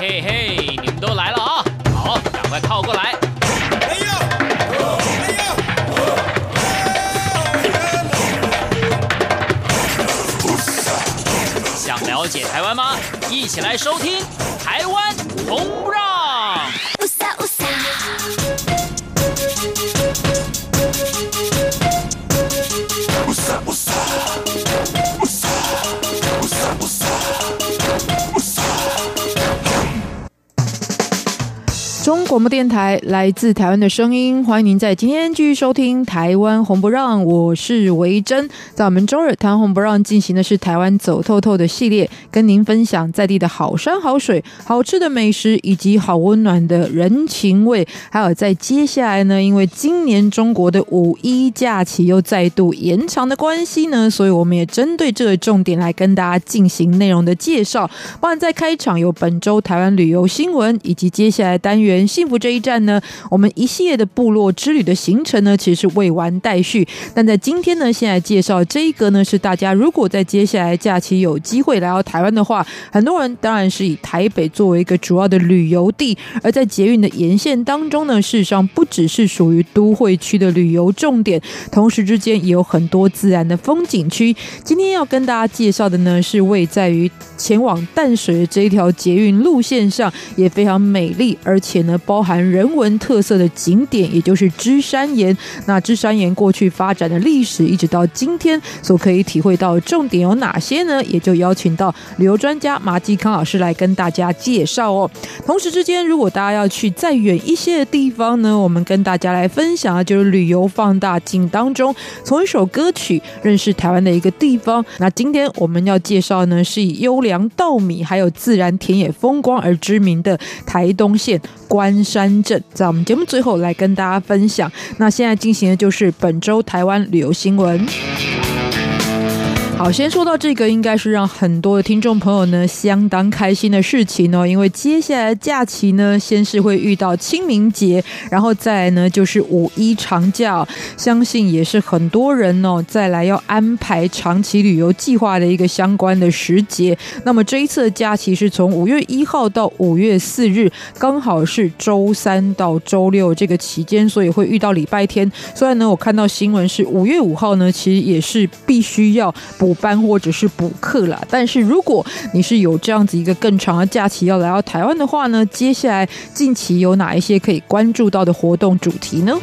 嘿嘿，你们都来了啊！好，赶快靠过来。哎呀！哎呀！想了解台湾吗？一起来收听《广播电台来自台湾的声音，欢迎您在今天继续收听《台湾红不让》，我是维珍。在我们周日《台湾红不让》进行的是台湾走透透的系列，跟您分享在地的好山好水、好吃的美食以及好温暖的人情味。还有在接下来呢，因为今年中国的五一假期又再度延长的关系呢，所以我们也针对这个重点来跟大家进行内容的介绍。包含在开场有本周台湾旅游新闻，以及接下来单元。幸福这一站呢，我们一系列的部落之旅的行程呢，其实是未完待续。但在今天呢，现在介绍这一个呢，是大家如果在接下来假期有机会来到台湾的话，很多人当然是以台北作为一个主要的旅游地。而在捷运的沿线当中呢，事实上不只是属于都会区的旅游重点，同时之间也有很多自然的风景区。今天要跟大家介绍的呢，是位在于前往淡水的这一条捷运路线上，也非常美丽，而且。呢，包包含人文特色的景点，也就是芝山岩。那芝山岩过去发展的历史，一直到今天所可以体会到重点有哪些呢？也就邀请到旅游专家马继康老师来跟大家介绍哦。同时之间，如果大家要去再远一些的地方呢，我们跟大家来分享的就是旅游放大镜当中，从一首歌曲认识台湾的一个地方。那今天我们要介绍呢，是以优良稻米还有自然田野风光而知名的台东县。关山镇，在我们节目最后来跟大家分享。那现在进行的就是本周台湾旅游新闻。好，先说到这个，应该是让很多的听众朋友呢相当开心的事情哦，因为接下来假期呢，先是会遇到清明节，然后再来呢就是五一长假，相信也是很多人哦再来要安排长期旅游计划的一个相关的时节。那么这一次的假期是从五月一号到五月四日，刚好是周三到周六这个期间，所以会遇到礼拜天。虽然呢，我看到新闻是五月五号呢，其实也是必须要班或者是补课啦，但是如果你是有这样子一个更长的假期要来到台湾的话呢，接下来近期有哪一些可以关注到的活动主题呢？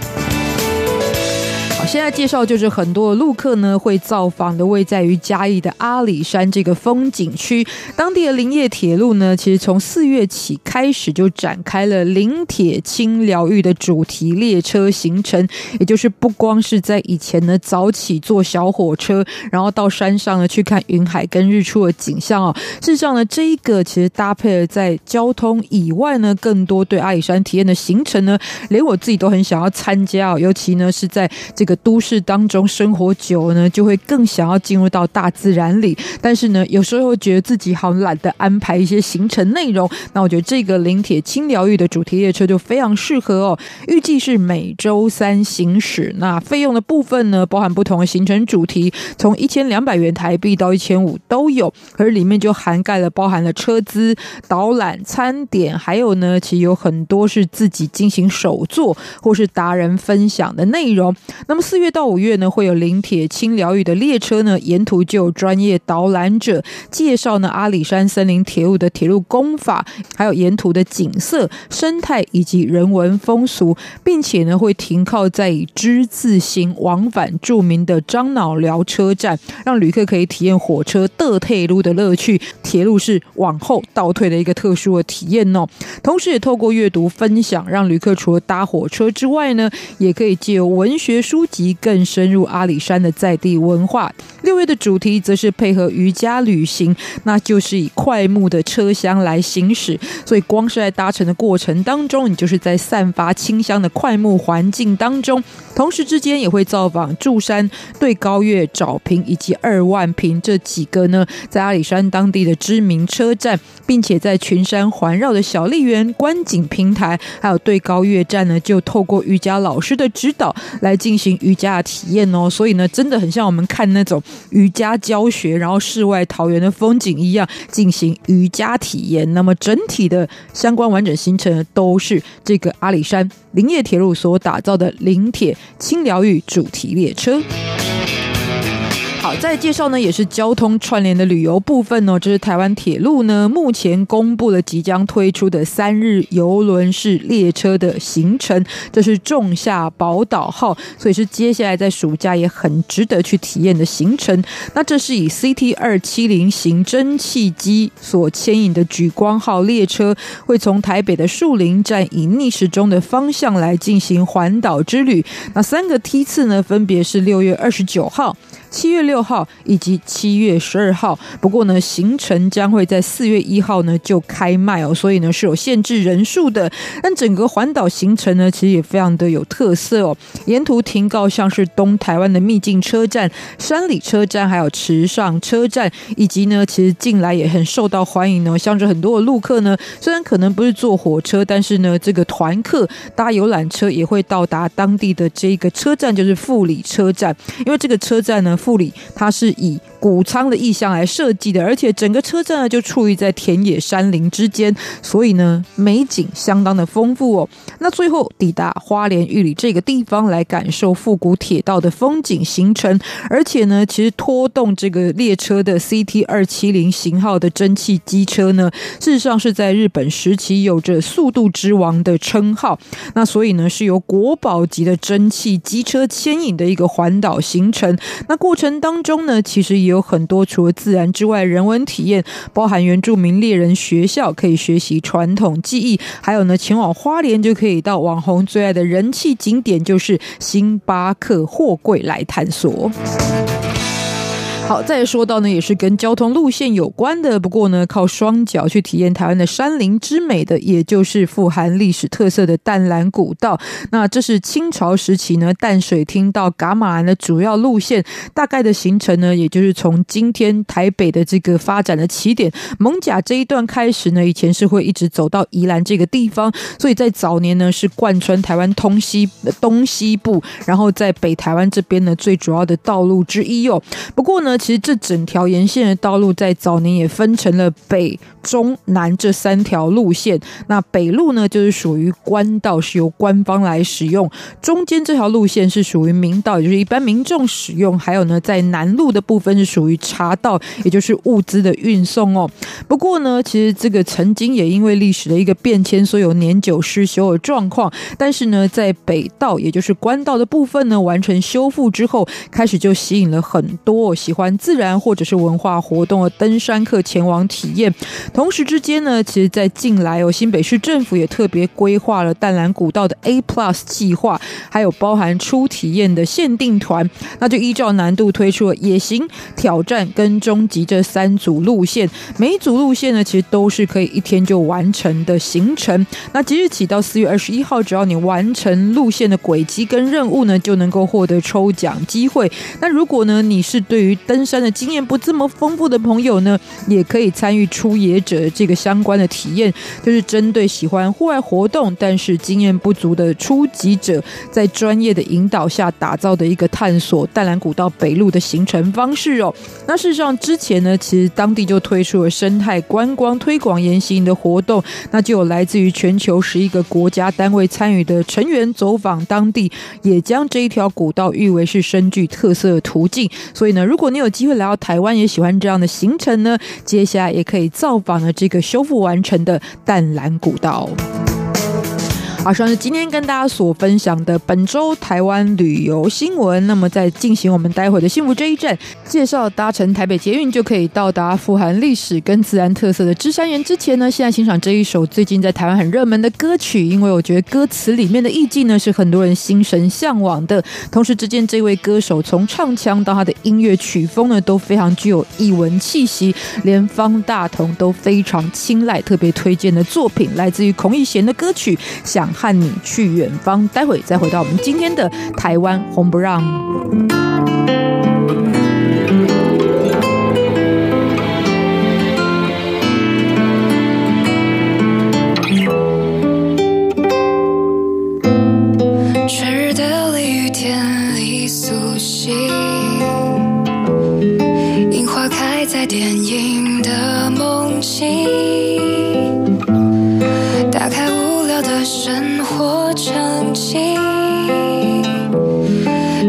现在介绍就是很多的路客呢会造访的位在于嘉义的阿里山这个风景区，当地的林业铁路呢，其实从四月起开始就展开了林铁轻疗愈的主题列车行程，也就是不光是在以前呢早起坐小火车，然后到山上呢去看云海跟日出的景象哦。事实上呢，这一个其实搭配了在交通以外呢，更多对阿里山体验的行程呢，连我自己都很想要参加哦，尤其呢是在这个。都市当中生活久呢，就会更想要进入到大自然里。但是呢，有时候会觉得自己好懒得安排一些行程内容。那我觉得这个林铁轻疗愈的主题列车就非常适合哦。预计是每周三行驶。那费用的部分呢，包含不同的行程主题，从一千两百元台币到一千五都有。可是里面就涵盖了包含了车资、导览、餐点，还有呢，其实有很多是自己进行手作或是达人分享的内容。那么四月到五月呢，会有林铁轻疗愈的列车呢，沿途就有专业导览者介绍呢阿里山森林铁路的铁路工法，还有沿途的景色、生态以及人文风俗，并且呢会停靠在以之字形往返著名的樟脑寮车站，让旅客可以体验火车的退路的乐趣。铁路是往后倒退的一个特殊的体验哦。同时也透过阅读分享，让旅客除了搭火车之外呢，也可以借由文学书籍。及更深入阿里山的在地文化。六月的主题则是配合瑜伽旅行，那就是以快木的车厢来行驶，所以光是在搭乘的过程当中，你就是在散发清香的快木环境当中。同时之间也会造访柱山、对高月、沼平以及二万坪这几个呢，在阿里山当地的知名车站，并且在群山环绕的小丽园观景平台，还有对高乐站呢，就透过瑜伽老师的指导来进行瑜伽的体验哦。所以呢，真的很像我们看那种瑜伽教学，然后世外桃源的风景一样进行瑜伽体验。那么整体的相关完整行程，都是这个阿里山林业铁路所打造的林铁轻疗愈主题列车。好，再介绍呢，也是交通串联的旅游部分哦。这是台湾铁路呢，目前公布了即将推出的三日邮轮式列车的行程，这是仲夏宝岛号，所以是接下来在暑假也很值得去体验的行程。那这是以 CT 二七零型蒸汽机所牵引的莒光号列车，会从台北的树林站以逆时钟的方向来进行环岛之旅。那三个梯次呢，分别是六月二十九号。七月六号以及七月十二号，不过呢，行程将会在四月一号呢就开卖哦，所以呢是有限制人数的。但整个环岛行程呢，其实也非常的有特色哦。沿途停靠像是东台湾的秘境车站、山里车站，还有池上车站，以及呢，其实近来也很受到欢迎呢。像是很多的陆客呢，虽然可能不是坐火车，但是呢，这个团客搭游览车也会到达当地的这个车站，就是富里车站，因为这个车站呢。护理，它是以谷仓的意象来设计的，而且整个车站呢就处于在田野山林之间，所以呢美景相当的丰富哦。那最后抵达花莲玉里这个地方来感受复古铁道的风景行程，而且呢，其实拖动这个列车的 CT 二七零型号的蒸汽机车呢，事实上是在日本时期有着“速度之王”的称号。那所以呢，是由国宝级的蒸汽机车牵引的一个环岛行程。那过程当中呢，其实有有很多除了自然之外人文体验，包含原住民猎人学校可以学习传统技艺，还有呢，前往花莲就可以到网红最爱的人气景点，就是星巴克货柜来探索。好，再说到呢，也是跟交通路线有关的。不过呢，靠双脚去体验台湾的山林之美的，也就是富含历史特色的淡蓝古道。那这是清朝时期呢淡水厅到噶玛兰的主要路线。大概的行程呢，也就是从今天台北的这个发展的起点蒙甲这一段开始呢，以前是会一直走到宜兰这个地方。所以在早年呢，是贯穿台湾东西东西部，然后在北台湾这边呢，最主要的道路之一哦。不过呢。其实这整条沿线的道路在早年也分成了北、中、南这三条路线。那北路呢，就是属于官道，是由官方来使用；中间这条路线是属于民道，也就是一般民众使用。还有呢，在南路的部分是属于茶道，也就是物资的运送哦。不过呢，其实这个曾经也因为历史的一个变迁，所以有年久失修的状况。但是呢，在北道，也就是官道的部分呢，完成修复之后，开始就吸引了很多喜欢。自然或者是文化活动的登山客前往体验，同时之间呢，其实，在近来哦，新北市政府也特别规划了淡蓝古道的 A Plus 计划，还有包含初体验的限定团，那就依照难度推出了野行、挑战跟终极这三组路线，每一组路线呢，其实都是可以一天就完成的行程。那即日起到四月二十一号，只要你完成路线的轨迹跟任务呢，就能够获得抽奖机会。那如果呢，你是对于登登山的经验不这么丰富的朋友呢，也可以参与出野者这个相关的体验，就是针对喜欢户外活动但是经验不足的初级者，在专业的引导下打造的一个探索淡蓝古道北路的行程方式哦。那事实上之前呢，其实当地就推出了生态观光推广研习营的活动，那就有来自于全球十一个国家单位参与的成员走访当地，也将这一条古道誉为是深具特色的途径。所以呢，如果你有有机会来到台湾，也喜欢这样的行程呢。接下来也可以造访了这个修复完成的淡蓝古道。好，算是今天跟大家所分享的本周台湾旅游新闻。那么，在进行我们待会的幸福这一站，介绍搭乘台北捷运就可以到达富含历史跟自然特色的芝山园之前呢，现在欣赏这一首最近在台湾很热门的歌曲，因为我觉得歌词里面的意境呢是很多人心神向往的。同时之间，这位歌手从唱腔到他的音乐曲风呢都非常具有艺文气息，连方大同都非常青睐，特别推荐的作品来自于孔乙贤的歌曲《想》。和你去远方，待会再回到我们今天的台湾红不让。春日的雨天里苏醒，樱花开在电影的梦境。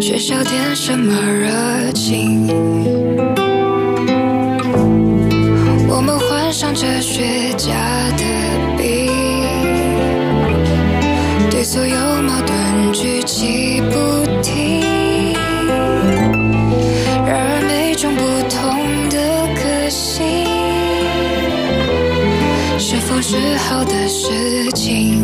缺少点什么热情，我们患上哲学家的病，对所有矛盾举棋不定。然而，每种不同的可性是否是好的事情？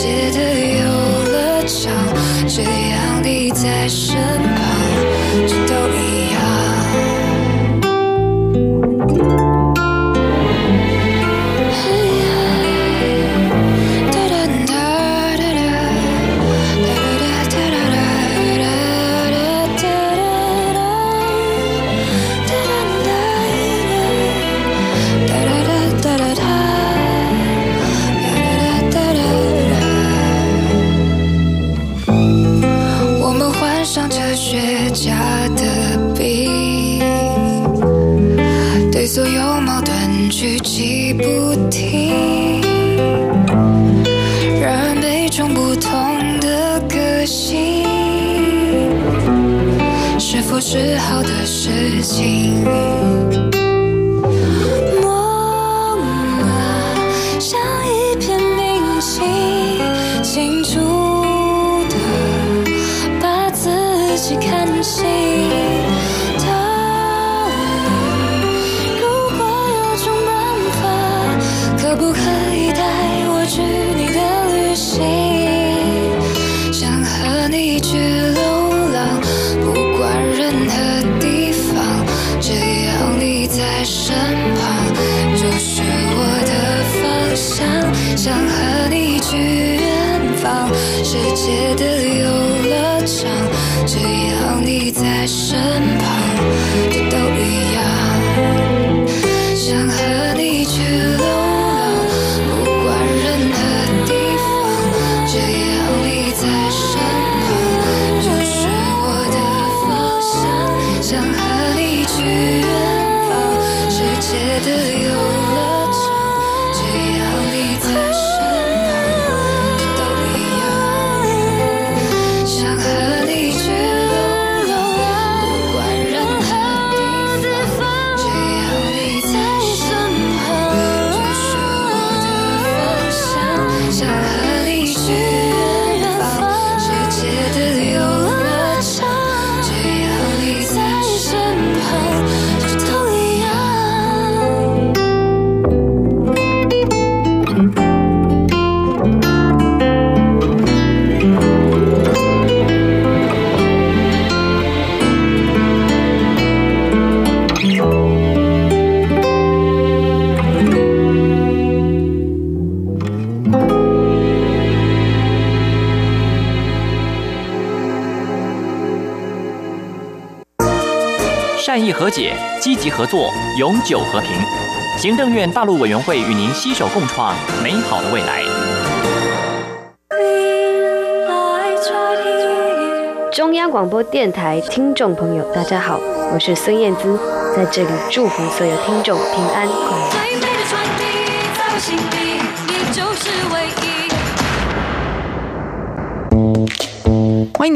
写的游乐场，只要你在身旁。do you 解积极合作永久和平。行政院大陆委员会与您携手共创美好的未来。中央广播电台听众朋友大家好我是孙燕姿在这里祝福所有听众平安快乐。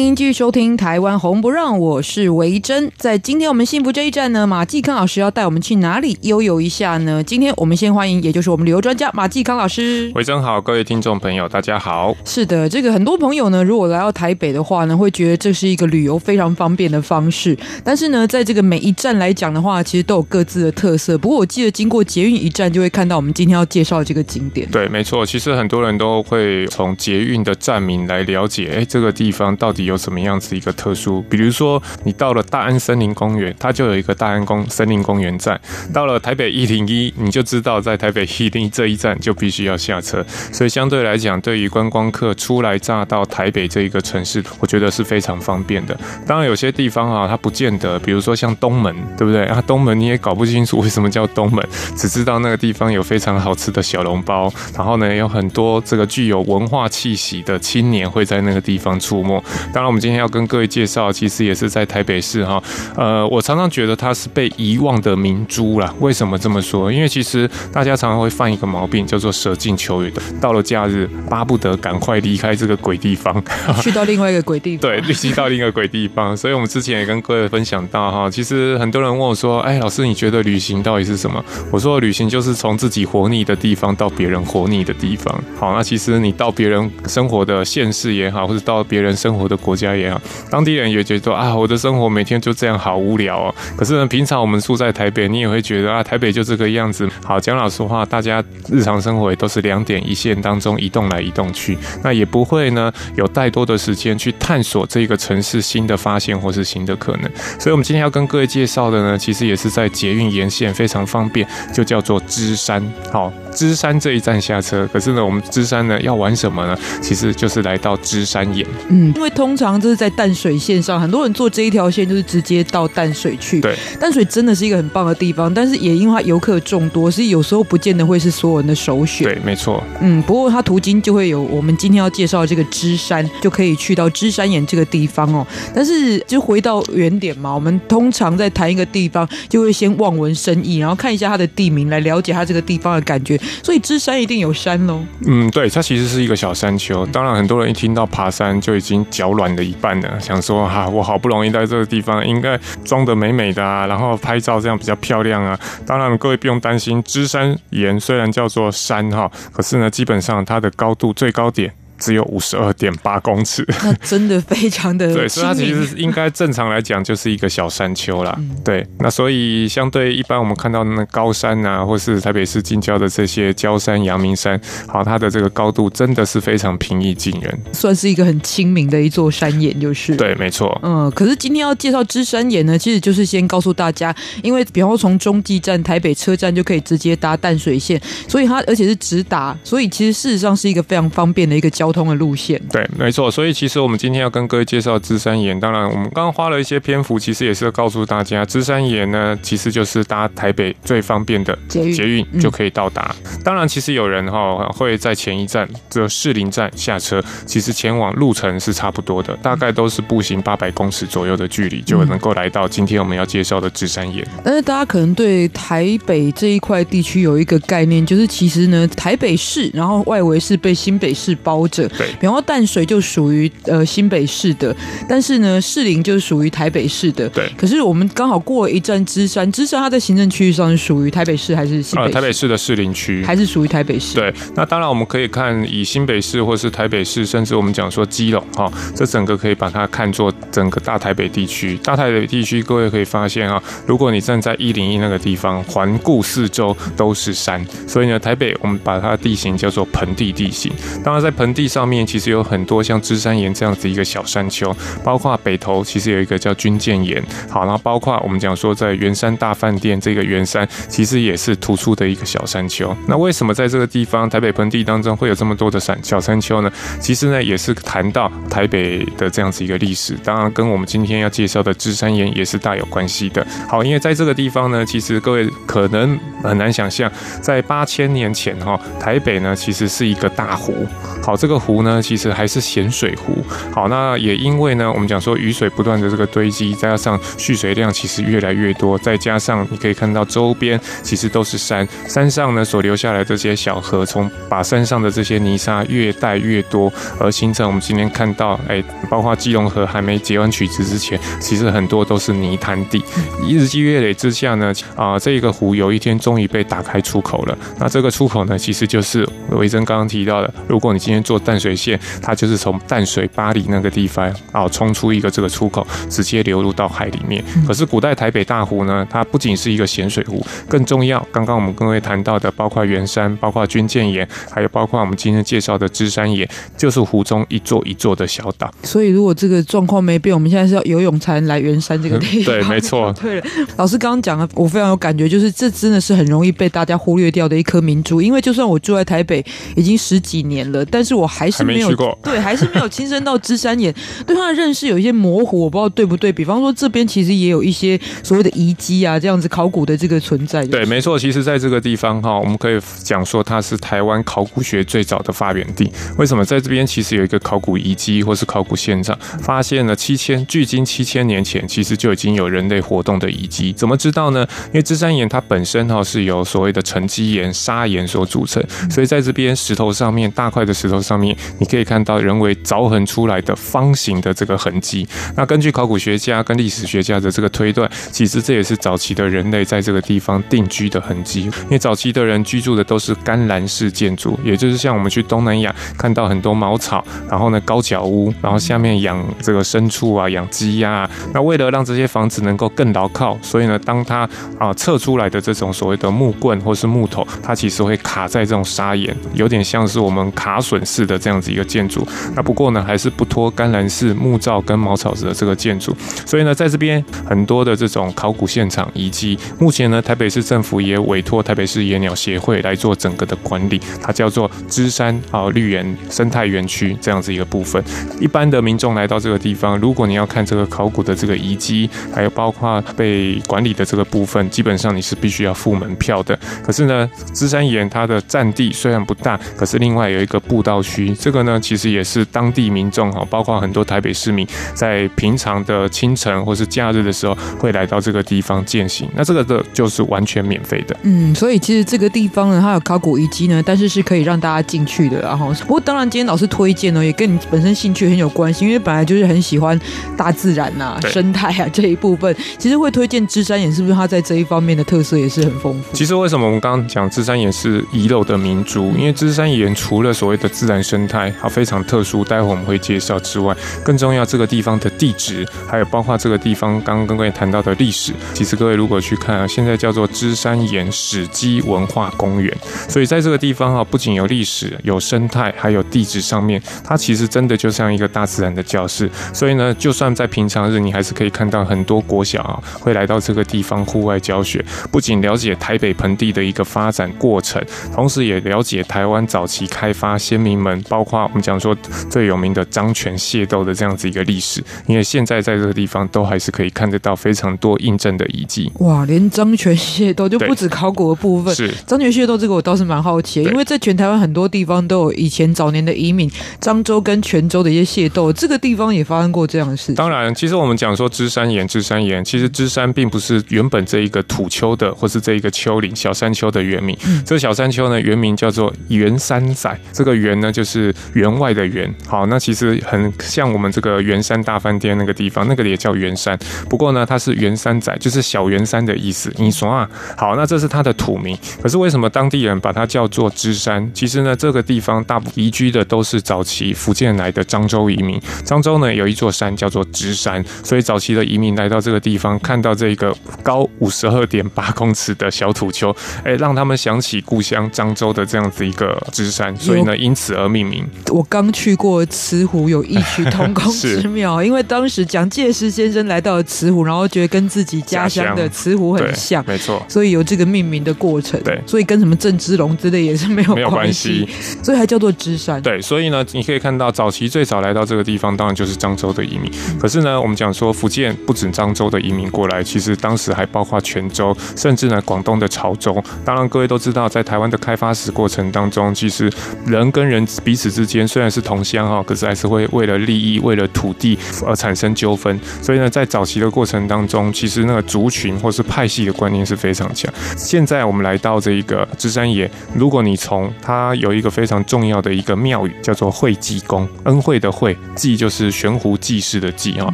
迎您继续收听《台湾红不让》，我是维珍。在今天我们幸福这一站呢，马继康老师要带我们去哪里悠游一下呢？今天我们先欢迎，也就是我们旅游专家马继康老师。维珍好，各位听众朋友，大家好。是的，这个很多朋友呢，如果来到台北的话呢，会觉得这是一个旅游非常方便的方式。但是呢，在这个每一站来讲的话，其实都有各自的特色。不过我记得经过捷运一站，就会看到我们今天要介绍的这个景点。对，没错。其实很多人都会从捷运的站名来了解，哎，这个地方到。到底有什么样子一个特殊？比如说，你到了大安森林公园，它就有一个大安公森林公园站；到了台北一零一，你就知道在台北一零一这一站就必须要下车。所以相对来讲，对于观光客初来乍到台北这一个城市，我觉得是非常方便的。当然，有些地方啊，它不见得，比如说像东门，对不对？啊，东门你也搞不清楚为什么叫东门，只知道那个地方有非常好吃的小笼包，然后呢，有很多这个具有文化气息的青年会在那个地方出没。然，我们今天要跟各位介绍，其实也是在台北市哈。呃，我常常觉得它是被遗忘的明珠啦。为什么这么说？因为其实大家常常会犯一个毛病，叫做舍近求远的。到了假日，巴不得赶快离开这个鬼地方，去到另外一个鬼地方。对，去到另一个鬼地方。所以我们之前也跟各位分享到哈，其实很多人问我说：“哎，老师，你觉得旅行到底是什么？”我说：“旅行就是从自己活腻的地方到别人活腻的地方。”好，那其实你到别人生活的县市也好，或者到别人生活的国国家。也好，当地人也觉得啊，我的生活每天就这样，好无聊哦。可是呢，平常我们住在台北，你也会觉得啊，台北就这个样子。好，讲老实话，大家日常生活也都是两点一线当中移动来移动去，那也不会呢有太多的时间去探索这个城市新的发现或是新的可能。所以，我们今天要跟各位介绍的呢，其实也是在捷运沿线非常方便，就叫做芝山。好，芝山这一站下车。可是呢，我们芝山呢要玩什么呢？其实就是来到芝山岩。嗯，因为通常。这是在淡水线上，很多人坐这一条线就是直接到淡水去。对，淡水真的是一个很棒的地方，但是也因为它游客众多，所以有时候不见得会是所有人的首选。对，没错。嗯，不过它途经就会有我们今天要介绍的这个芝山，就可以去到芝山岩这个地方哦。但是就回到原点嘛，我们通常在谈一个地方，就会先望文生义，然后看一下它的地名，来了解它这个地方的感觉。所以芝山一定有山喽。嗯，对，它其实是一个小山丘。当然，很多人一听到爬山就已经脚软了一半了，想说哈、啊，我好不容易在这个地方，应该装得美美的啊，然后拍照这样比较漂亮啊。当然，各位不用担心，芝山岩虽然叫做山哈，可是呢，基本上它的高度最高点。只有五十二点八公尺，那真的非常的对，所以它其实应该正常来讲就是一个小山丘啦。嗯、对，那所以相对一般我们看到那高山啊，或是台北市近郊的这些郊山、阳明山，好，它的这个高度真的是非常平易近人，算是一个很亲民的一座山岩，就是对，没错。嗯，可是今天要介绍芝山岩呢，其实就是先告诉大家，因为比方说从中继站台北车站就可以直接搭淡水线，所以它而且是直达，所以其实事实上是一个非常方便的一个交。不同的路线，对，没错。所以其实我们今天要跟各位介绍芝山岩。当然，我们刚刚花了一些篇幅，其实也是要告诉大家，芝山岩呢，其实就是搭台北最方便的捷运，捷运就可以到达。嗯、当然，其实有人哈会在前一站这士林站下车，其实前往路程是差不多的，大概都是步行八百公尺左右的距离，就能够来到今天我们要介绍的芝山岩。但是大家可能对台北这一块地区有一个概念，就是其实呢，台北市，然后外围是被新北市包着。对，比方说淡水就属于呃新北市的，但是呢士林就是属于台北市的。对，可是我们刚好过了一站芝山，芝山它在行政区域上是属于台北市还是新北市？呃，台北市的士林区，还是属于台北市？对，那当然我们可以看以新北市或是台北市，甚至我们讲说基隆哈，这整个可以把它看作整个大台北地区。大台北地区，各位可以发现啊，如果你站在一零一那个地方，环顾四周都是山，所以呢，台北我们把它的地形叫做盆地地形。当然在盆地上面，其实有很多像芝山岩这样子一个小山丘，包括北投其实有一个叫军舰岩，好，然后包括我们讲说在圆山大饭店这个圆山，其实也是突出的一个小山丘。那为什么在这个地方台北盆地当中会有这么多的山小山丘呢？其实呢，也是谈到台北的这样子一个历史，当然跟我们今天要介绍的芝山岩也是大有关系的。好，因为在这个地方呢，其实各位可能很难想象，在八千年前哈，台北呢其实是一个大湖，好，这个。湖呢，其实还是咸水湖。好，那也因为呢，我们讲说雨水不断的这个堆积，再加上蓄水量其实越来越多，再加上你可以看到周边其实都是山，山上呢所留下来这些小河，从把山上的这些泥沙越带越多，而形成我们今天看到，哎，包括基隆河还没截完曲直之前，其实很多都是泥滩地。日积月累之下呢，啊，这个湖有一天终于被打开出口了。那这个出口呢，其实就是维珍刚刚提到的，如果你今天做淡水线，它就是从淡水巴黎那个地方啊，冲出一个这个出口，直接流入到海里面。可是古代台北大湖呢，它不仅是一个咸水湖，更重要，刚刚我们各位谈到的，包括圆山，包括军舰岩，还有包括我们今天介绍的芝山岩，就是湖中一座一座的小岛。所以如果这个状况没变，我们现在是要游泳才能来圆山这个地方。对，没错。对了，老师刚刚讲的，我非常有感觉，就是这真的是很容易被大家忽略掉的一颗明珠，因为就算我住在台北已经十几年了，但是我还是没有去过，对，还是没有亲身到芝山岩，对它的认识有一些模糊，我不知道对不对。比方说这边其实也有一些所谓的遗迹啊，这样子考古的这个存在。对，没错，其实在这个地方哈，我们可以讲说它是台湾考古学最早的发源地。为什么在这边其实有一个考古遗迹或是考古现场，发现了七千距今七千年前其实就已经有人类活动的遗迹？怎么知道呢？因为芝山岩它本身哈是由所谓的沉积岩、砂岩所组成，所以在这边石头上面大块的石头上面，你可以看到人为凿痕出来的方形的这个痕迹。那根据考古学家跟历史学家的这个推断，其实这也是早期的人类在这个地方定居的痕迹。因为早期的人居住的都是干栏式建筑，也就是像我们去东南亚看到很多茅草，然后呢高脚屋，然后下面养这个牲畜啊，养鸡鸭。那为了让这些房子能够更牢靠，所以呢，当它啊测出来的这种所谓的木棍或是木头，它其实会卡在这种砂岩，有点像是我们卡榫式的这样子一个建筑。那不过呢，还是不脱干栏式木造跟茅草子的这个建筑。所以呢，在这边很多的这种考古现场遗迹，目前呢，台北市政府也委托台北市野鸟协会来做整个的管理，它叫做芝山啊绿园生态园区这样子一个部分。一般的民众来到这个地方，如果你要看这个考古的这个遗迹，还有包括被管理的这个部分，基本上你是必须要付门票的。可是呢，芝山岩它的占地虽然不大，可是另外有一个步道区，这个呢其实也是当地民众哈，包括很多台北市民在平常的清晨或是假日的时候会来到这个地方践行。那这个的就是完全免费的。嗯，所以其实这个地方呢，它有考古遗迹呢，但是是可以让大家进去的。然后，不过当然今天老师推荐呢，也跟你本身兴趣很有关系，因为本来就是很喜欢大自然呐、啊、生态啊这一部分。其实会推荐芝山岩，是不是它在这一方面的特色也是很丰富？其实为什么我们刚刚讲芝山岩是遗漏的明珠？因为芝山岩除了所谓的自然生态它非常特殊，待会我们会介绍之外，更重要这个地方的地质，还有包括这个地方刚刚跟各位谈到的历史。其实各位如果去看啊，现在叫做芝山岩史迹文化公园，所以在这个地方哈，不仅有历史、有生态，还有地质上面，它其实真的就像一个大自然的教室。所以呢，就算在平常日，你还是可以看到很多国小啊会来到这个地方户外教学，不仅了解台北盆地的一个发展过程，同时也了解台湾早期开发先民们，包括我们讲说最有名的张泉械斗的这样子一个历史。因为现在在这个地方都还是可以看得到非常多印证的遗迹。哇，连张泉械斗就不止考古的部分，是张泉械斗这个我倒是蛮好奇，因为在全台湾很多地方都有以前早年的移民漳州跟泉州的一些械斗，这个地方也发生过这样的事。当然，其实我们讲说芝山岩，芝山岩，其实芝山并不是原本这一个土丘的，或是这一个丘陵小山丘的原名。嗯、这个小山丘呢，原名叫做圆山仔。这个圆呢，就是员外的员。好，那其实很像我们这个圆山大饭店那个地方，那个也叫圆山。不过呢，它是圆山仔，就是小圆山的意思。你说啊，好，那这是它的土名。可是为什么当地人把它叫做芝山？其实呢，这个地方大部移居的都是早期福建来的漳州移民。漳州呢，有一座山叫做芝山，所以早期的移民来到这个地方，看到这个高五十二点八公尺的小土丘，哎，让他们想起故乡漳州的这样子一个芝山，所以呢，因此而命名。我刚去过慈湖，有异曲同工 之妙，因为当时蒋介石先生来到了慈湖，然后觉得跟自己家乡的慈湖很像，没错，所以有这个命名的过程。对，所以跟什么郑芝龙之类也是没有没有关系，所以还叫做芝山。对，所以呢，你可以看到早期最早来到这个地方，当然就是漳州的移民。可是呢，我们讲说福建不止漳州的移民过来，其实当时还包括泉州，甚至呢广东的潮州。当然，各位都知道，在台湾的开发史过程当中，其实人跟人彼此之间虽然是同乡哈，可是还是会为了利益、为了土地而产生纠纷。所以呢，在早期的过程当中，其实那个族群或是派系的观念是非常强。现在我们来到这一个芝山岩，如果你从它有一个非常重要的一个庙宇，叫做惠济宫，恩惠的惠，济就是悬壶济世的济啊。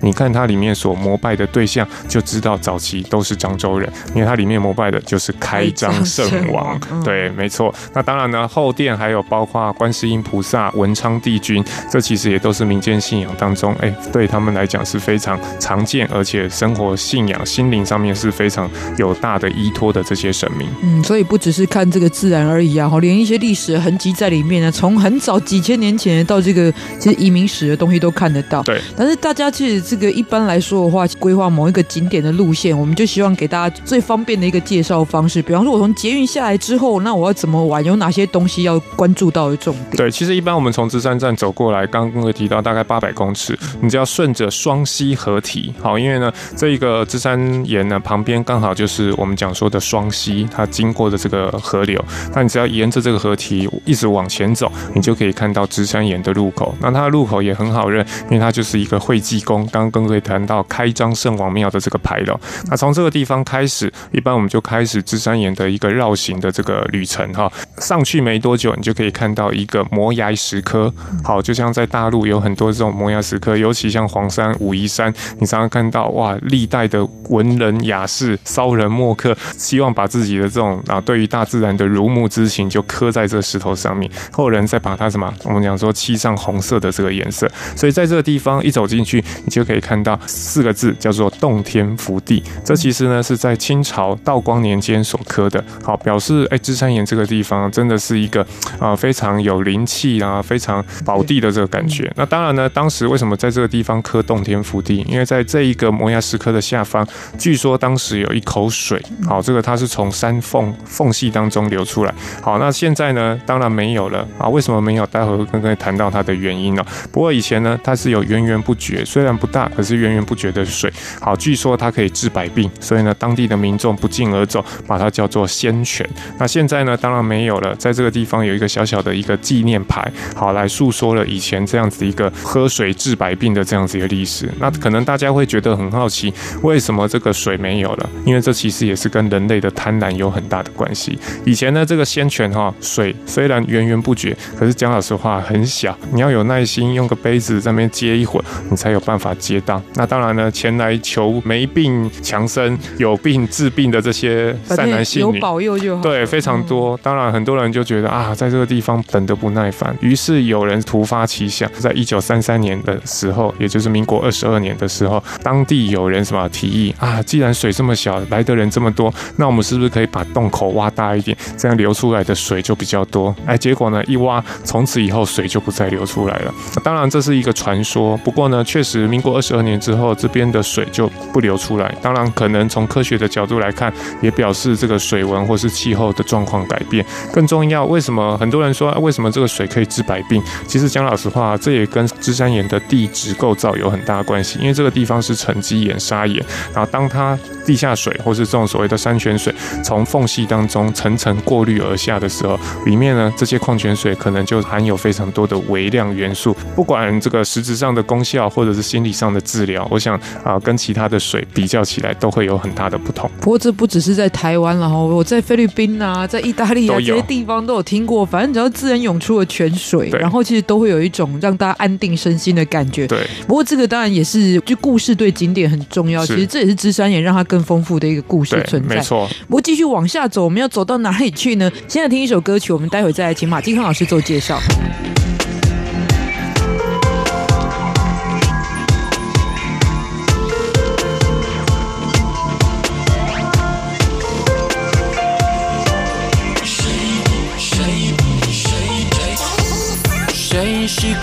你看它里面所膜拜的对象，就知道早期都是漳州人，因为它里面膜拜的就是开漳圣王。对，没错。那当然呢，后殿还有包括观世音菩萨、文昌帝君，这其实也都是民间信仰当中，哎，对他们来讲是非常常见，而且生活信仰、心灵上面是非常有大的依托的这些神明。嗯，所以不只是看这个自然而已啊，哈，连一些历史的痕迹在里面呢。从很早几千年前到这个其实移民史的东西都看得到。对。但是大家其实这个一般来说的话，规划某一个景点的路线，我们就希望给大家最方便的一个介绍方式。比方说，我从捷运下来之后，那我要怎么玩？有哪些东西要关注到的重点？对，其实一般我们从芝山站走过来，刚刚会提到大概八百公尺，你只要顺着双溪合体，好，因为呢，这一个芝山岩呢旁边刚好就是我们讲说的双溪，它经过的这个河流，那你只要沿着这个河堤一直往前走，你就可以看到芝山岩的入口。那它的入口也很好认，因为它就是一个会济宫，刚刚各位谈到开张圣王庙的这个牌楼。那从这个地方开始，一般我们就开始芝山岩的一个绕行的这个旅程哈。上去没多久，你就可以看到一个摩崖石刻。好，就像在大陆有很多这种摩崖石刻，尤其像黄山、武夷山，你常常看到哇，历代的文人雅士、骚人墨客，希望把自己的这种啊，对于大自然的如沐之情，就刻在这石头上面。后人再把它什么，我们讲说漆上红色的这个颜色。所以在这个地方一走进去，你就可以看到四个字，叫做“洞天福地”。这其实呢是在清朝道光年间所刻的，好表示哎，芝山岩这个地方。真的是一个啊非常有灵气啊，非常宝地的这个感觉。那当然呢，当时为什么在这个地方刻洞天福地？因为在这一个摩崖石刻的下方，据说当时有一口水，好，这个它是从山缝缝隙当中流出来。好，那现在呢，当然没有了啊。为什么没有？待会儿跟各位谈到它的原因了。不过以前呢，它是有源源不绝，虽然不大，可是源源不绝的水。好，据说它可以治百病，所以呢，当地的民众不胫而走，把它叫做仙泉。那现在呢，当然没有了。在这个地方有一个小小的一个纪念牌，好，来诉说了以前这样子一个喝水治百病的这样子一个历史。那可能大家会觉得很好奇，为什么这个水没有了？因为这其实也是跟人类的贪婪有很大的关系。以前呢，这个仙泉哈水虽然源源不绝，可是讲老实话很小，你要有耐心，用个杯子在那边接一会儿，你才有办法接到。那当然呢，前来求没病强身、有病治病的这些善男信女，有保佑就好。对，非常多。当然很多。人就觉得啊，在这个地方等得不耐烦，于是有人突发奇想，在一九三三年的时候，也就是民国二十二年的时候，当地有人什么提议啊，既然水这么小，来的人这么多，那我们是不是可以把洞口挖大一点，这样流出来的水就比较多？哎，结果呢，一挖，从此以后水就不再流出来了。当然这是一个传说，不过呢，确实民国二十二年之后，这边的水就不流出来。当然，可能从科学的角度来看，也表示这个水文或是气候的状况改变。更重要，为什么很多人说为什么这个水可以治百病？其实讲老实话，这也跟芝山岩的地质构造有很大的关系。因为这个地方是沉积岩、砂岩，然后当它地下水或是这种所谓的山泉水从缝隙当中层层过滤而下的时候，里面呢这些矿泉水可能就含有非常多的微量元素。不管这个实质上的功效或者是心理上的治疗，我想啊跟其他的水比较起来都会有很大的不同。不过这不只是在台湾，然后我在菲律宾啊，在意大利啊这些地方都有听过，反正只要自然涌出的泉水，然后其实都会有一种让大家安定身心的感觉。对，不过这个当然也是，就故事对景点很重要。其实这也是芝山岩让它更丰富的一个故事存在。没错。不过继续往下走，我们要走到哪里去呢？现在听一首歌曲，我们待会再来请马金康老师做介绍。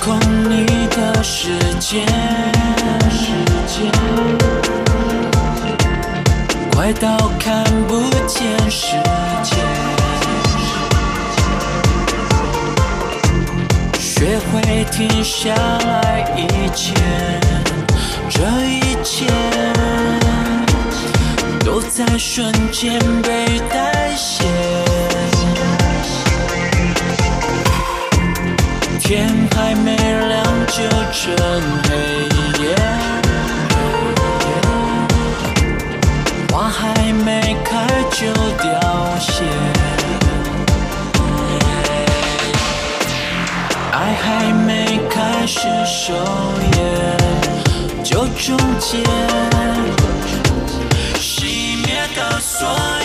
失控你的世界，快到看不见世界。学会停下来，一切，这一切都在瞬间被代谢。天还没亮就成黑夜，花还没开就凋谢，爱还没开始狩猎就终结。熄灭的所有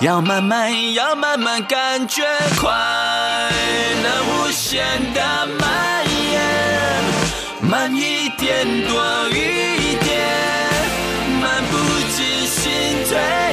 要慢慢，要慢慢感觉快乐无限的蔓延，慢一点，多一点，漫不经心蜕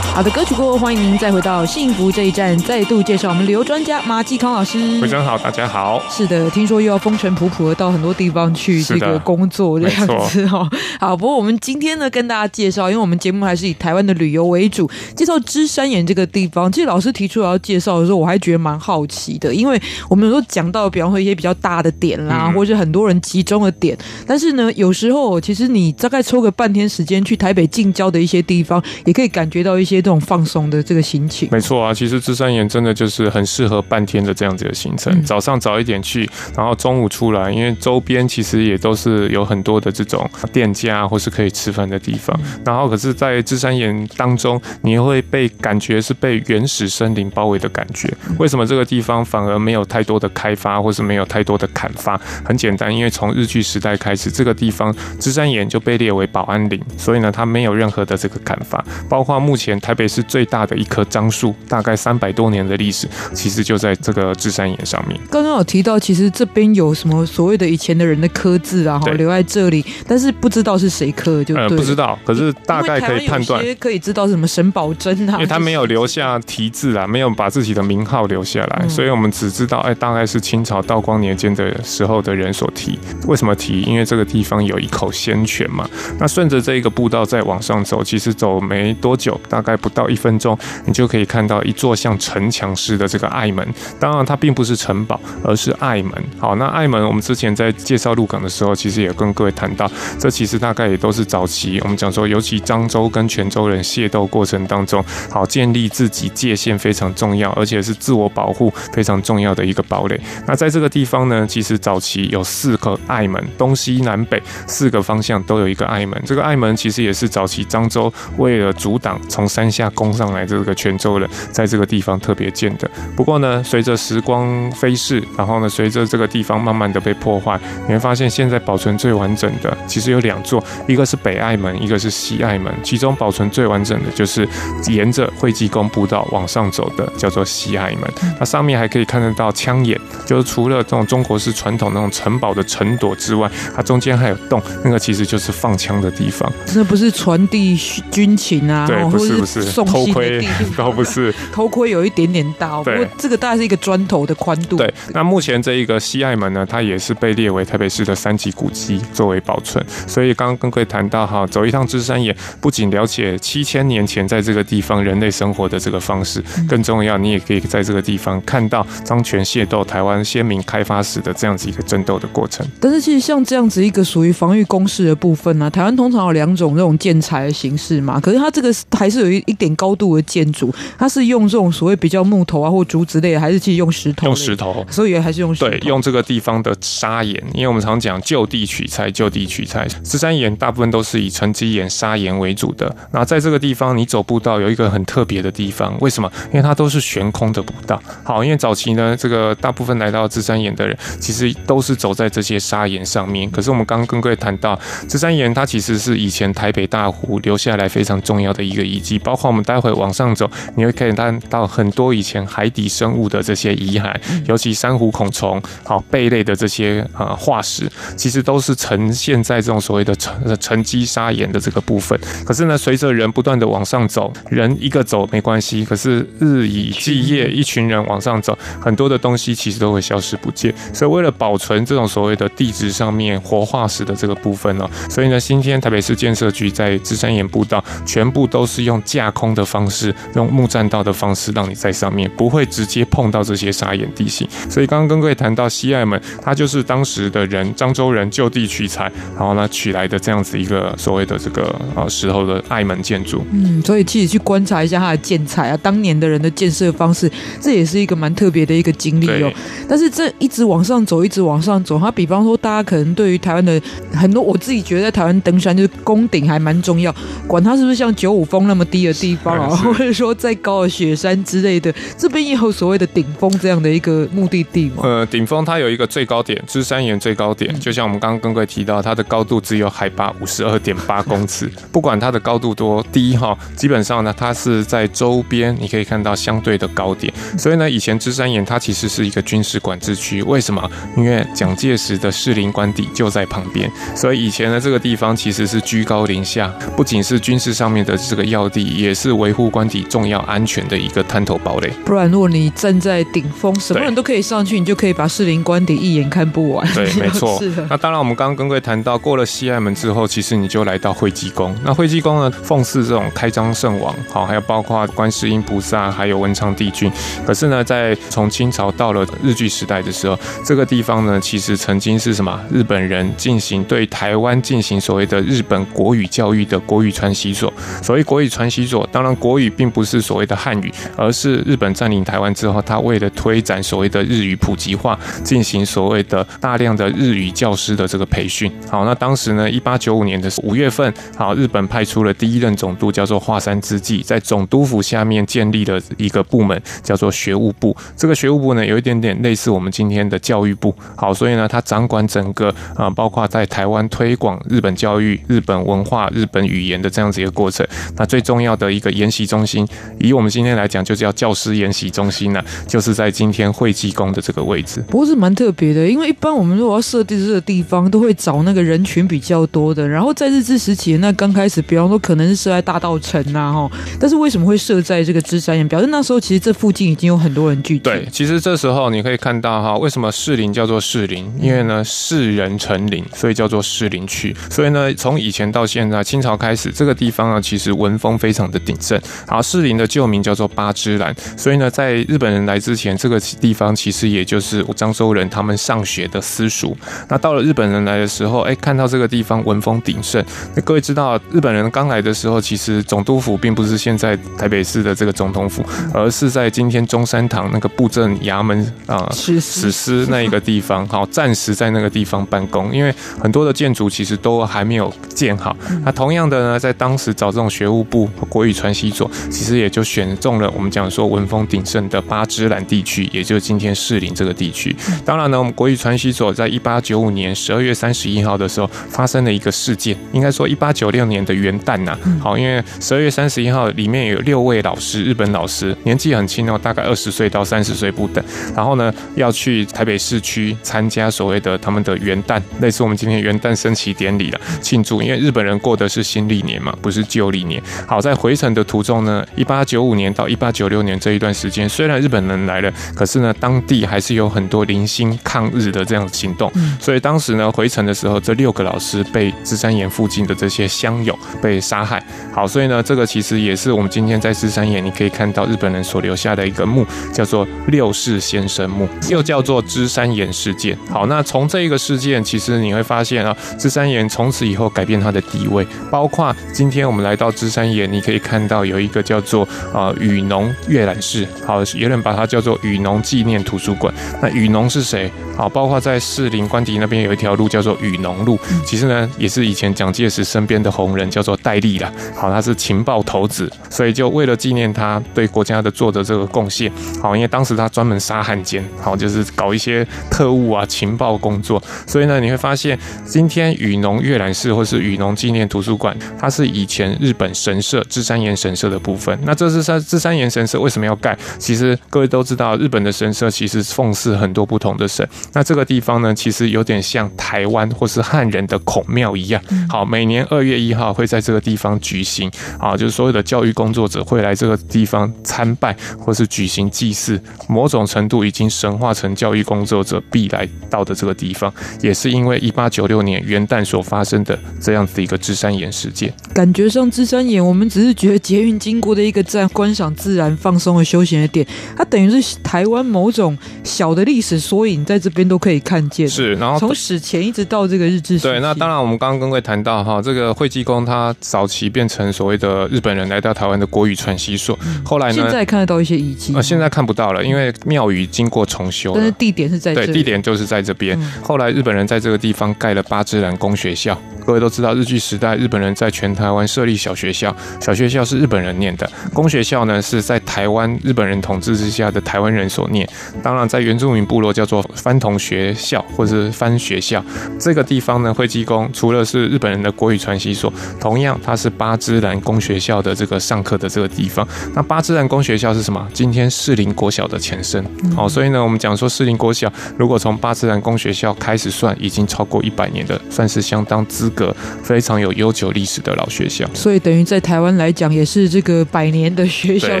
好的，歌曲过后，欢迎您再回到幸福这一站，再度介绍我们旅游专家马继康老师。非常好，大家好。是的，听说又要风尘仆仆的到很多地方去这个工作这样子哦。好，不过我们今天呢，跟大家介绍，因为我们节目还是以台湾的旅游为主，介绍芝山岩这个地方。其实老师提出来要介绍的时候，我还觉得蛮好奇的，因为我们有时候讲到，比方说一些比较大的点啦，嗯、或者是很多人集中的点，但是呢，有时候其实你大概抽个半天时间去台北近郊的一些地方，也可以感觉到一些。放松的这个心情，没错啊。其实芝山岩真的就是很适合半天的这样子的行程。嗯、早上早一点去，然后中午出来，因为周边其实也都是有很多的这种店家或是可以吃饭的地方。嗯、然后，可是，在芝山岩当中，你会被感觉是被原始森林包围的感觉。为什么这个地方反而没有太多的开发，或是没有太多的砍伐？很简单，因为从日据时代开始，这个地方芝山岩就被列为保安林，所以呢，它没有任何的这个砍伐，包括目前。台北市最大的一棵樟树，大概三百多年的历史，其实就在这个芝山岩上面。刚刚有提到，其实这边有什么所谓的以前的人的刻字啊，留在这里，但是不知道是谁刻，就对、呃、不知道。可是大概可以判断，可以知道是什么沈葆桢啊，因为他没有留下题字啊，没有把自己的名号留下来，嗯、所以我们只知道，哎，大概是清朝道光年间的时候的人所提。为什么提？因为这个地方有一口仙泉嘛。那顺着这一个步道再往上走，其实走没多久，大概不到一分钟，你就可以看到一座像城墙似的这个爱门。当然，它并不是城堡，而是爱门。好，那爱门我们之前在介绍鹿港的时候，其实也跟各位谈到，这其实大概也都是早期我们讲说，尤其漳州跟泉州人械斗过程当中，好建立自己界限非常重要，而且是自我保护非常重要的一个堡垒。那在这个地方呢，其实早期有四个爱门，东西南北四个方向都有一个爱门。这个爱门其实也是早期漳州为了阻挡从山下攻上来这个泉州人，在这个地方特别建的。不过呢，随着时光飞逝，然后呢，随着这个地方慢慢的被破坏，你会发现现在保存最完整的其实有两座，一个是北爱门，一个是西爱门。其中保存最完整的就是沿着会济宫步道往上走的，叫做西爱门。那上面还可以看得到枪眼，就是除了这种中国式传统那种城堡的城垛之外，它中间还有洞，那个其实就是放枪的地方。那不是传递军情啊？对，不是不是，送偷窥都 不是，偷窥有一点点大。不过这个大概是一个砖头的宽度。对，那目前这一个西爱门呢，它也是被列为台北市的三级古迹作为保存。所以刚刚跟各位谈到哈，走一趟芝山岩，不仅了解七千年前在这个地方人类生活的这个方式，更重要，你也可以在这个地方看到张泉械斗台湾先民开发史的这样子一个争斗的过程。但是其实像这样子一个属于防御工事的部分呢、啊，台湾通常有两种这种建材的形式嘛，可是它这个还是有一一点高度的建筑，它是用这种所谓比较木头啊或竹子类的，还是其实用石头？用石头，所以还是用石头。对，用这个地方的砂岩，因为我们常讲就地取材，就地取材，芝山岩大部分都是以沉积岩、砂岩为主的。那在这个地方，你走步道有一个很特别的地方，为什么？因为它都是悬空的步道。好，因为早期呢，这个大部分来到芝山岩的人，其实都是走在这些砂岩上面。可是我们刚刚跟各位谈到，芝山岩它其实是以前台北大湖留下来非常重要的一个遗迹，包括我们待会往上走，你会可以看到很多以前海底生物的这些遗骸，尤其珊瑚孔虫、好贝类的这些啊化石，其实都是呈现在这种所谓的沉沉积砂岩的这个部分。可是呢，随着人不断的往上走，人一个走没关系，可是日以继夜，一群人往上走，很多的东西其实都会消失不见。所以为了保存这种所谓的地质上面活化石的这个部分呢，所以呢，今天台北市建设局在芝山岩步道全部都是用架空的方式，用木栈道的方式，让你在上面不会直接碰到这些砂岩地形。所以刚刚跟各位谈到西爱门，它就是当时的人漳州人就地取材，然后呢取来的这样子一个所谓的这个呃石头的爱门建筑。嗯，所以其实去观察一下它的建材啊，当年的人的建设方式，这也是一个蛮特别的一个经历哦。但是这一直往上走，一直往上走，它比方说大家可能对于台湾的很多，我自己觉得在台湾登山就是攻顶还蛮重要，管它是不是像九五峰那么低的地方啊，或者说再高的雪山之类的，这边也有所谓的顶峰这样的一个目的地吗？呃，顶峰它有一个最高点，芝山岩最高点，就像我们刚刚跟各位提到，它的高度只有海拔五十二点八公尺，不管它的高度多低哈，基本上呢，它是在周边你可以看到相对的高点，所以呢，以前芝山岩它其实是一个军事管制区，为什么？因为蒋介石的士林官邸就在旁边，所以以前呢这个地方其实是居高临下，不仅是军事上面的这个要地，也是维护官邸重要安全的一个滩头堡垒。不然，如果你站在顶峰，什么人都可以上去，你就可以把士林官邸一眼看不完。对，没错。那当然，我们刚刚跟各位谈到，过了西爱门之后，其实你就来到会济宫。那会济宫呢，奉祀这种开张圣王，好，还有包括观世音菩萨，还有文昌帝君。可是呢，在从清朝到了日据时代的时候，这个地方呢，其实曾经是什么？日本人进行对台湾进行所谓的日本国语教育的国语传习所。所谓国语传习所，当然国语并不是所谓的汉语，而是日本占领台湾之后，他为了推展所谓的日语普及化，进行所谓的大量的日语教师的这个培训。好，那当时呢，一八九五年的五月份，好，日本派出了第一任总督，叫做华山之纪，在总督府下面建立了一个部门，叫做学务部。这个学务部呢，有一点点类似我们今天的教育部。好，所以呢，他掌管整个啊，包括在台湾推广日本教育、日本文化、日本语言的这样子一个过程。那最重要的。的一个研习中心，以我们今天来讲，就叫教师研习中心呢、啊，就是在今天会济宫的这个位置。不过是蛮特别的，因为一般我们如果要设定这个地方，都会找那个人群比较多的。然后在日治时期，那刚开始，比方说可能是设在大道城呐，哈，但是为什么会设在这个芝山岩？表示那时候其实这附近已经有很多人聚集。对，其实这时候你可以看到哈，为什么士林叫做士林？因为呢，士人成林，所以叫做士林区。所以呢，从以前到现在，清朝开始，这个地方呢，其实文风非常的鼎盛。然后士林的旧名叫做八芝兰，所以呢，在日本人来之前，这个地方其实也就是漳州人他们上学的私塾。那到了日本人来的时候，哎，看到这个地方文风鼎盛。那各位知道，日本人刚来的时候，其实总督府并不是现在台北市的这个总统府，而是在今天中山堂那个布政衙门啊，史司那一个地方，好，暂时在那个地方办公，因为很多的建筑其实都还没有建好。那同样的呢，在当时找这种学务部国语传习所，其实也就选中了我们讲说文风鼎盛的八芝兰地区，也就是今天士林这个地区。当然呢，我们国语传习所在一八九五年十二月三十一号的时候发生了一个事件，应该说一八九六年的元旦呐，好，因为十二月三十一号里面有六位老师，日本老师，年纪很轻哦，大概二十岁到三十岁不等，然后呢要去台北市区参加所谓的他们的元旦，类似我们今天元旦升旗典礼了，庆祝，因为日本人过的是新历年嘛，不是旧历年。好，在回程的途中呢，一八九五年到一八九六年这一段时间，虽然日本人来了，可是呢，当地还是有很多零星抗日的这样行动，所以当时呢，回程的时候，这六个老师被芝山岩附近的这些乡友被杀害。好，所以呢，这个其实也是我们今天在芝山岩你可以看到日本人所留下的一个墓，叫做六世先生墓，又叫做芝山岩事件。好，那从这一个事件，其实你会发现啊，芝山岩从此以后改变它的地位，包括今天我们来到芝山岩，你可以看到有一个叫做啊雨农阅览室，好，有人把它叫做雨农纪念图书馆。那雨农是谁？好，包括在士林官邸那边有一条路叫做雨农路，其实呢也是以前蒋介石身边的红人，叫做戴笠啦。好，他是情报头子，所以就为了纪念他对国家的做的这个贡献，好，因为当时他专门杀汉奸，好，就是搞一些特务啊情报工作，所以呢你会发现今天雨农阅览室或是雨农纪念图书馆，它是以前日本神社芝山岩神社的部分。那这是三这三岩神社为什么要盖？其实各位都知道，日本的神社其实奉祀很多不同的神。那这个地方呢，其实有点像台湾或是汉人的孔庙一样。好，每年二月一号会在这个地方举行，啊，就是所有的教育工作者会来这个地方参拜或是举行祭祀，某种程度已经神化成教育工作者必来到的这个地方，也是因为一八九六年元旦所发生的这样子一个芝山岩事件。感觉上芝山岩，我们只是觉得捷运经过的一个站，观赏自然、放松和休闲的点，它等于是台湾某种小的历史缩影，在这边。都可以看见，是，然后从史前一直到这个日治时期。对，那当然，我们刚刚跟各位谈到哈，这个惠济宫它早期变成所谓的日本人来到台湾的国语传习所，后来呢，现在看得到一些遗迹，呃，现在看不到了，因为庙宇经过重修，但是地点是在对，地点就是在这边。后来日本人在这个地方盖了八芝兰公学校。各位都知道，日据时代，日本人在全台湾设立小学校，小学校是日本人念的，公学校呢是在台湾日本人统治之下的台湾人所念。当然，在原住民部落叫做番童学校或者是番学校。这个地方呢，会济宫除了是日本人的国语传习所，同样它是八芝兰公学校的这个上课的这个地方。那八芝兰公学校是什么？今天士林国小的前身。好，所以呢，我们讲说士林国小，如果从八芝兰公学校开始算，已经超过一百年的，算是相当资。格非常有悠久历史的老学校，所以等于在台湾来讲，也是这个百年的学校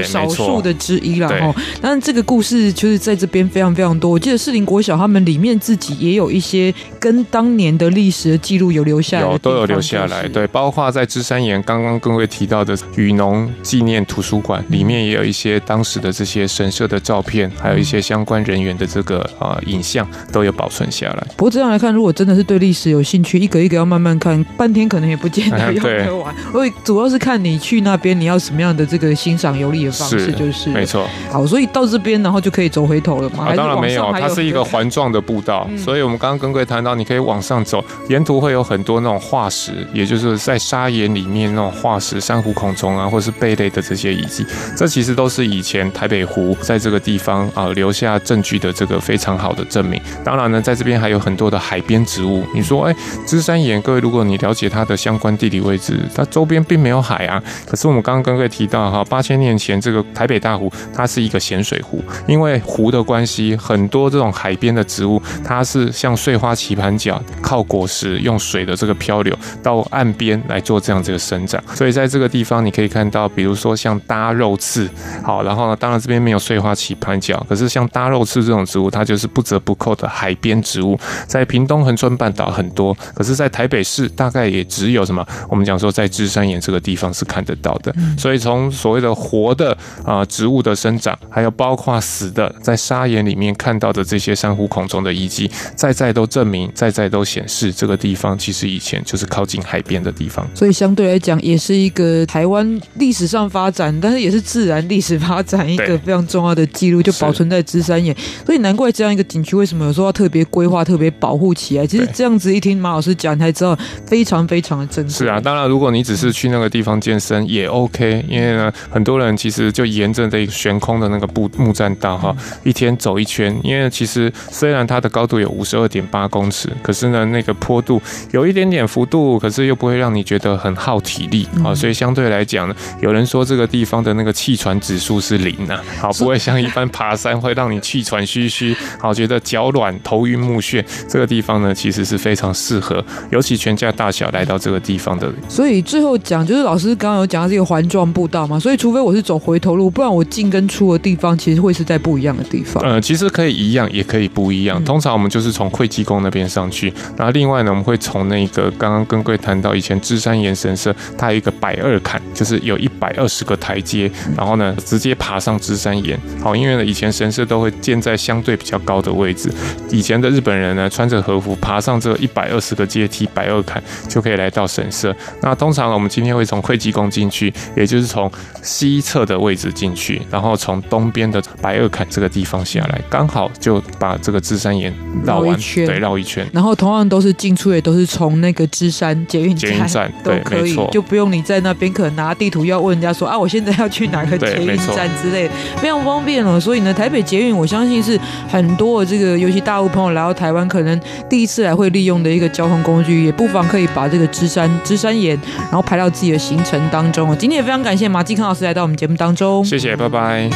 少数的之一了哈。当然，这个故事就是在这边非常非常多。我记得士林国小他们里面自己也有一些跟当年的历史的记录有留下来，有都有留下来。对，包括在芝山岩刚刚各位提到的雨农纪念图书馆里面，也有一些当时的这些神社的照片，还有一些相关人员的这个啊影像都有保存下来。不过这样来看，如果真的是对历史有兴趣，一个一个要慢慢看半天可能也不见得要 看完，所以主要是看你去那边你要什么样的这个欣赏游历的方式，就是没错。好，所以到这边然后就可以走回头了嘛？啊，当然没有，它是一个环状的步道，所以我们刚刚跟各位谈到，你可以往上走，沿途会有很多那种化石，也就是在砂岩里面那种化石，珊瑚孔虫啊，或是贝类的这些遗迹，这其实都是以前台北湖在这个地方啊留下证据的这个非常好的证明。当然呢，在这边还有很多的海边植物。你说，哎，芝山岩，各位如果你了解它的相关地理位置，它周边并没有海啊。可是我们刚刚刚提到哈，八千年前这个台北大湖，它是一个咸水湖，因为湖的关系，很多这种海边的植物，它是像碎花棋盘脚，靠果实用水的这个漂流到岸边来做这样这个生长。所以在这个地方，你可以看到，比如说像搭肉刺，好，然后呢，当然这边没有碎花棋盘脚，可是像搭肉刺这种植物，它就是不折不扣的海边植物，在屏东恒春半岛很多，可是，在台北市大概也只有什么？我们讲说在芝山岩这个地方是看得到的。所以从所谓的活的啊植物的生长，还有包括死的在砂岩里面看到的这些珊瑚孔中的遗迹，在在都证明，在在都显示这个地方其实以前就是靠近海边的地方。所以相对来讲，也是一个台湾历史上发展，但是也是自然历史发展一个非常重要的记录，就保存在芝山岩。所以难怪这样一个景区为什么有时候要特别规划、特别保护起来。其实这样子一听马老师讲，你才知道非常非常的珍贵。是啊，当然如果你只是去那个地方健身也 OK，因为呢，很多人其实就沿着这个悬空的那个步木栈道哈，一天走一圈。因为其实虽然它的高度有五十二点八公尺，可是呢，那个坡度有一点点幅度，可是又不会让你觉得很耗体力啊。所以相对来讲呢，有人说这个地方的那个气喘指数是零啊，好，不会像一般爬山会让你气喘吁吁，好，觉得脚软、头晕目眩。这个地方呢，其实是非常适合，尤其全家大小来到这个地方的。所以最后讲，就是老师刚刚有讲到这个环状步道嘛，所以除非我是走回头路，不然我进跟出的地方其实会是在不一样的地方。呃，其实可以一样，也可以不一样。通常我们就是从会济宫那边上去，然后另外呢，我们会从那个刚刚跟各位谈到以前芝山岩神社，它有一个百二坎，就是有一百二十个台阶，然后呢直接爬上芝山岩。好，因为呢以前神社都会建在相对比较高的位置，以前的日本人呢穿着和服爬上这一百二十个阶梯百二坎，就可以来到神社。那通常呢，我们今天会从会济宫进去，也就是从西侧的位置进去，然后从东边的百二坎这个地方下来，刚好就把这个芝山岩绕完，对，绕一圈。然后同样都是进出也都是从那个芝山捷运捷运站都可以，就不用你在那边可能拿地图要问人家说啊，我现在要去哪个捷运站之类的，非常方便了。所以呢，台北捷运我相信是很多的这个尤其大陆朋友来到台湾，可能第一次来会利用的一个交通工具，也不妨可以把这个芝山芝山岩，然后排到自己的行程当中。今天也非常感谢马继康老师来到我们节目当中，谢谢，拜拜。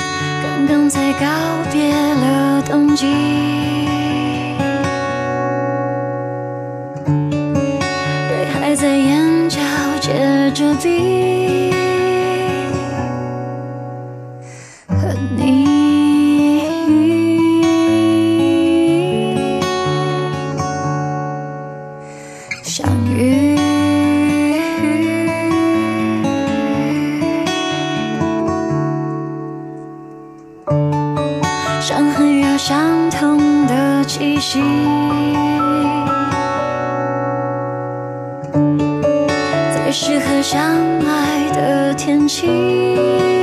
刚刚才告别了冬季，对还在眼角结着冰，相同的气息。最适合相爱的天气。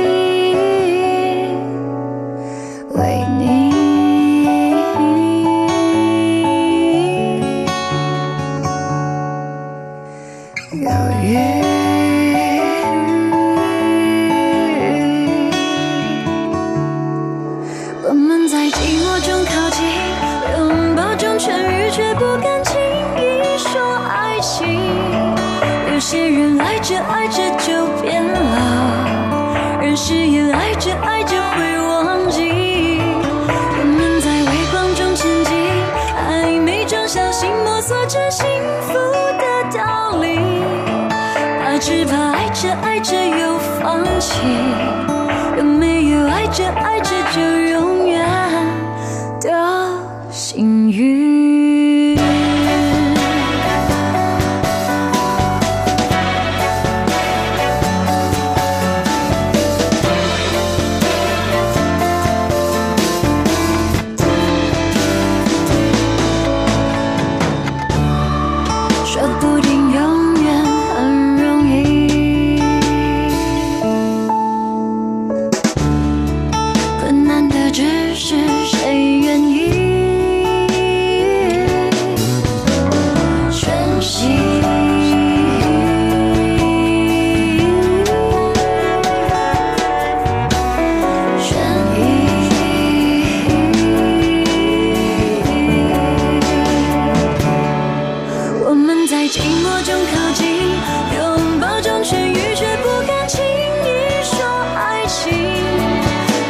中靠近拥抱中痊愈却不敢轻易说爱情。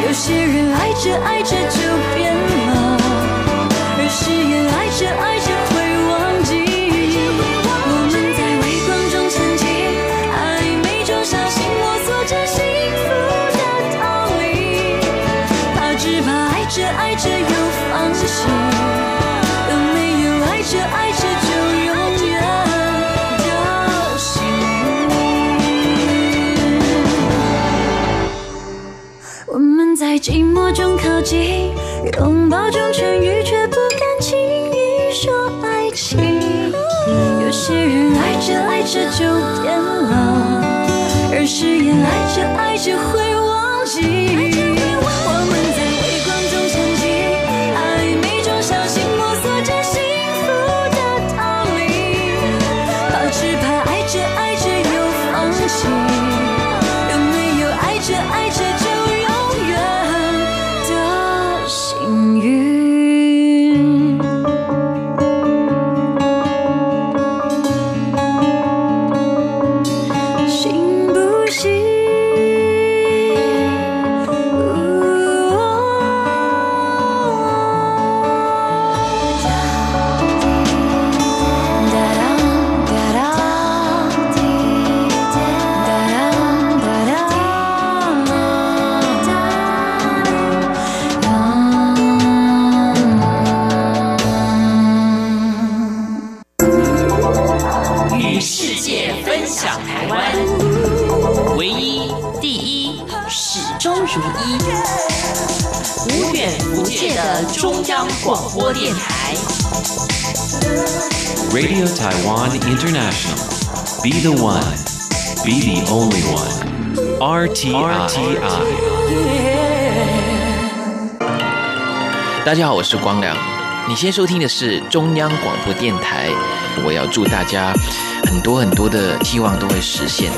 有些人爱着爱着就拥抱中痊愈，却不敢轻易说爱情。有些人爱着爱着就变了，而誓言爱着爱着会忘记。始终如一，无远弗届的中央广播电台。Radio Taiwan International. Be the one. Be the only one. RTI. 大家好，我是光良。你先收听的是中央广播电台。我要祝大家很多很多的希望都会实现。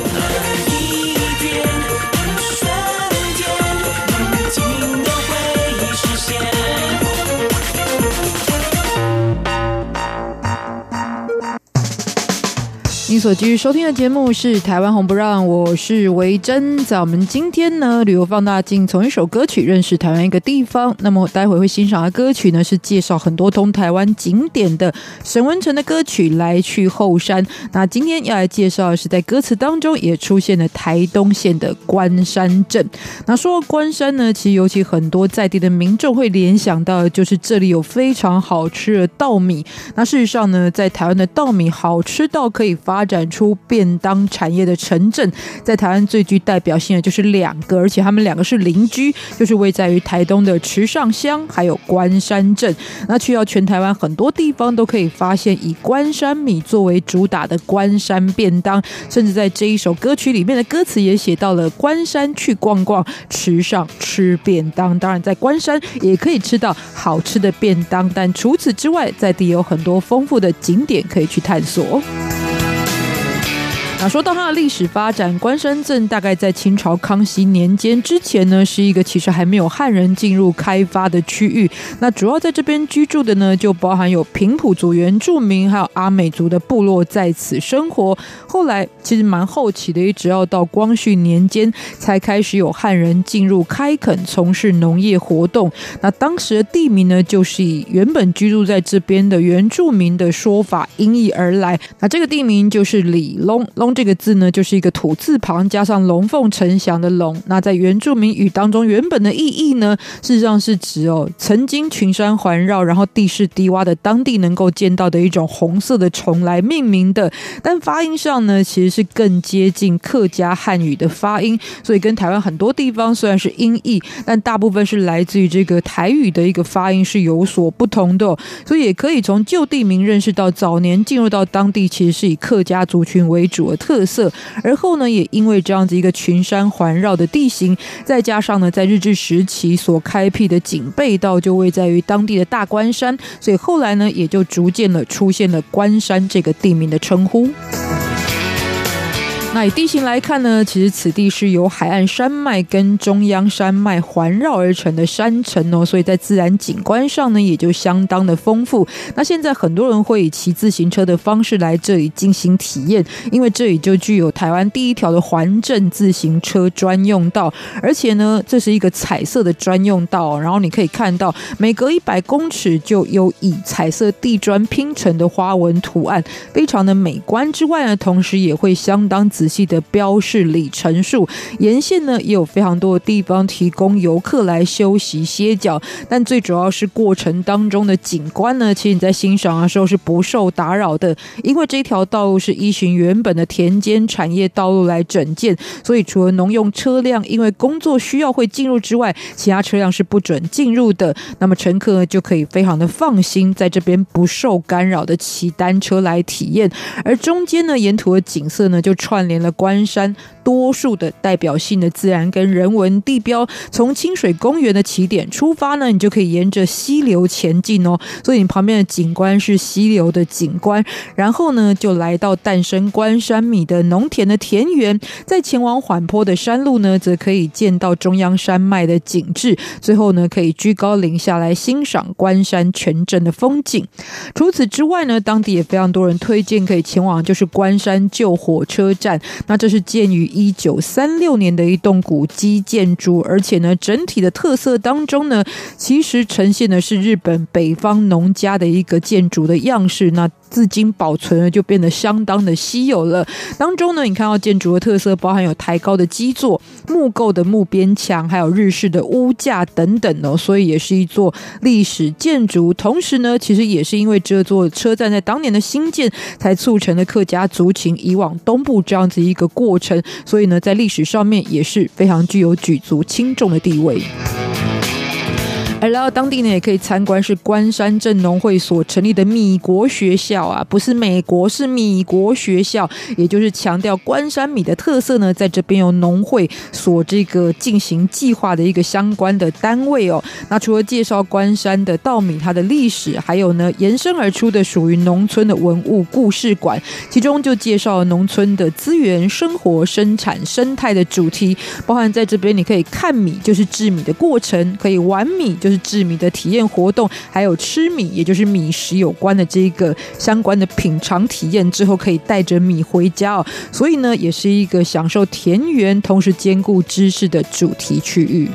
你所继续收听的节目是《台湾红不让》，我是维珍。在我们今天呢，旅游放大镜从一首歌曲认识台湾一个地方。那么待会会欣赏的歌曲呢，是介绍很多通台湾景点的沈文成的歌曲《来去后山》。那今天要来介绍的是在歌词当中也出现了台东县的关山镇。那说到关山呢，其实尤其很多在地的民众会联想到就是这里有非常好吃的稻米。那事实上呢，在台湾的稻米好吃到可以发展出便当产业的城镇，在台湾最具代表性的就是两个，而且他们两个是邻居，就是位在于台东的池上乡还有关山镇。那去到全台湾很多地方都可以发现以关山米作为主打的关山便当，甚至在这一首歌曲里面的歌词也写到了关山去逛逛，池上吃便当。当然，在关山也可以吃到好吃的便当，但除此之外，在地有很多丰富的景点可以去探索。那说到它的历史发展，关山镇大概在清朝康熙年间之前呢，是一个其实还没有汉人进入开发的区域。那主要在这边居住的呢，就包含有平埔族原住民，还有阿美族的部落在此生活。后来其实蛮后期的，一直要到光绪年间才开始有汉人进入开垦，从事农业活动。那当时的地名呢，就是以原本居住在这边的原住民的说法音译而来。那这个地名就是里龙。这个字呢，就是一个土字旁加上龙凤呈祥的龙。那在原住民语当中，原本的意义呢，事实上是指哦，曾经群山环绕，然后地势低洼的当地能够见到的一种红色的虫来命名的。但发音上呢，其实是更接近客家汉语的发音，所以跟台湾很多地方虽然是音译，但大部分是来自于这个台语的一个发音是有所不同的。所以也可以从旧地名认识到，早年进入到当地其实是以客家族群为主特色，而后呢，也因为这样子一个群山环绕的地形，再加上呢，在日治时期所开辟的警备道就位在于当地的大关山，所以后来呢，也就逐渐的出现了关山这个地名的称呼。那以地形来看呢，其实此地是由海岸山脉跟中央山脉环绕而成的山城哦，所以在自然景观上呢，也就相当的丰富。那现在很多人会以骑自行车的方式来这里进行体验，因为这里就具有台湾第一条的环镇自行车专用道，而且呢，这是一个彩色的专用道，然后你可以看到每隔一百公尺就有以彩色地砖拼成的花纹图案，非常的美观。之外呢，同时也会相当仔仔细的标示里程数，沿线呢也有非常多的地方提供游客来休息歇脚，但最主要是过程当中的景观呢，其实你在欣赏的时候是不受打扰的，因为这条道路是依循原本的田间产业道路来整建，所以除了农用车辆因为工作需要会进入之外，其他车辆是不准进入的。那么乘客呢就可以非常的放心，在这边不受干扰的骑单车来体验，而中间呢，沿途的景色呢就串联了关山多数的代表性的自然跟人文地标。从清水公园的起点出发呢，你就可以沿着溪流前进哦。所以你旁边的景观是溪流的景观，然后呢就来到诞生关山米的农田的田园，再前往缓坡的山路呢，则可以见到中央山脉的景致。最后呢，可以居高临下来欣赏关山全镇的风景。除此之外呢，当地也非常多人推荐可以前往，就是关山旧火车站。那这是建于一九三六年的一栋古迹建筑，而且呢，整体的特色当中呢，其实呈现的是日本北方农家的一个建筑的样式。那至今保存了，就变得相当的稀有了。当中呢，你看到建筑的特色，包含有抬高的基座、木构的木边墙，还有日式的屋架等等哦，所以也是一座历史建筑。同时呢，其实也是因为这座车站在当年的兴建，才促成了客家族群以往东部这样子一个过程。所以呢，在历史上面也是非常具有举足轻重的地位。而来到当地呢，也可以参观是关山镇农会所成立的米国学校啊，不是美国，是米国学校，也就是强调关山米的特色呢，在这边有农会所这个进行计划的一个相关的单位哦。那除了介绍关山的稻米它的历史，还有呢延伸而出的属于农村的文物故事馆，其中就介绍了农村的资源、生活、生产、生态的主题，包含在这边你可以看米，就是制米的过程，可以玩米。就是制米的体验活动，还有吃米，也就是米食有关的这个相关的品尝体验之后，可以带着米回家哦。所以呢，也是一个享受田园同时兼顾知识的主题区域。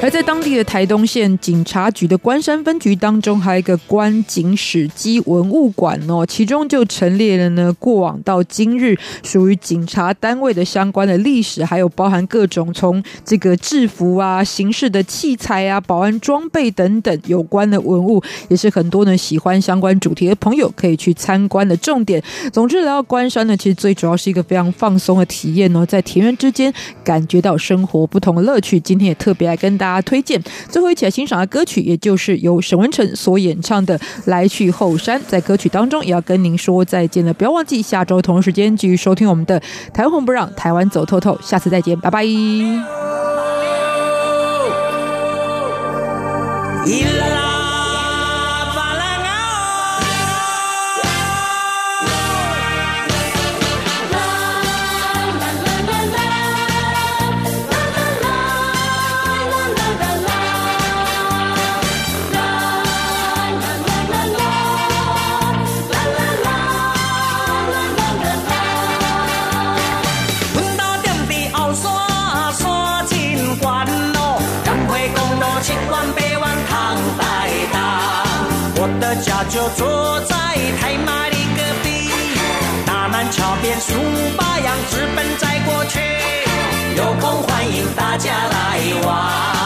而在当地的台东县警察局的关山分局当中，还有一个关警史迹文物馆哦，其中就陈列了呢过往到今日属于警察单位的相关的历史，还有包含各种从这个制服啊、刑事的器材啊、保安装备等等有关的文物，也是很多呢喜欢相关主题的朋友可以去参观的重点。总之来到关山呢，其实最主要是一个非常放松的体验哦，在田园之间感觉到生活不同的乐趣。今天也特别来跟大家。大家推荐最后一起来欣赏的歌曲，也就是由沈文程所演唱的《来去后山》。在歌曲当中，也要跟您说再见了。不要忘记下周同一时间继续收听我们的《台湾红不让》，台湾走透透。下次再见，拜拜。家就坐在台马的隔壁，大南桥边数八羊直奔在过去，有空欢迎大家来玩。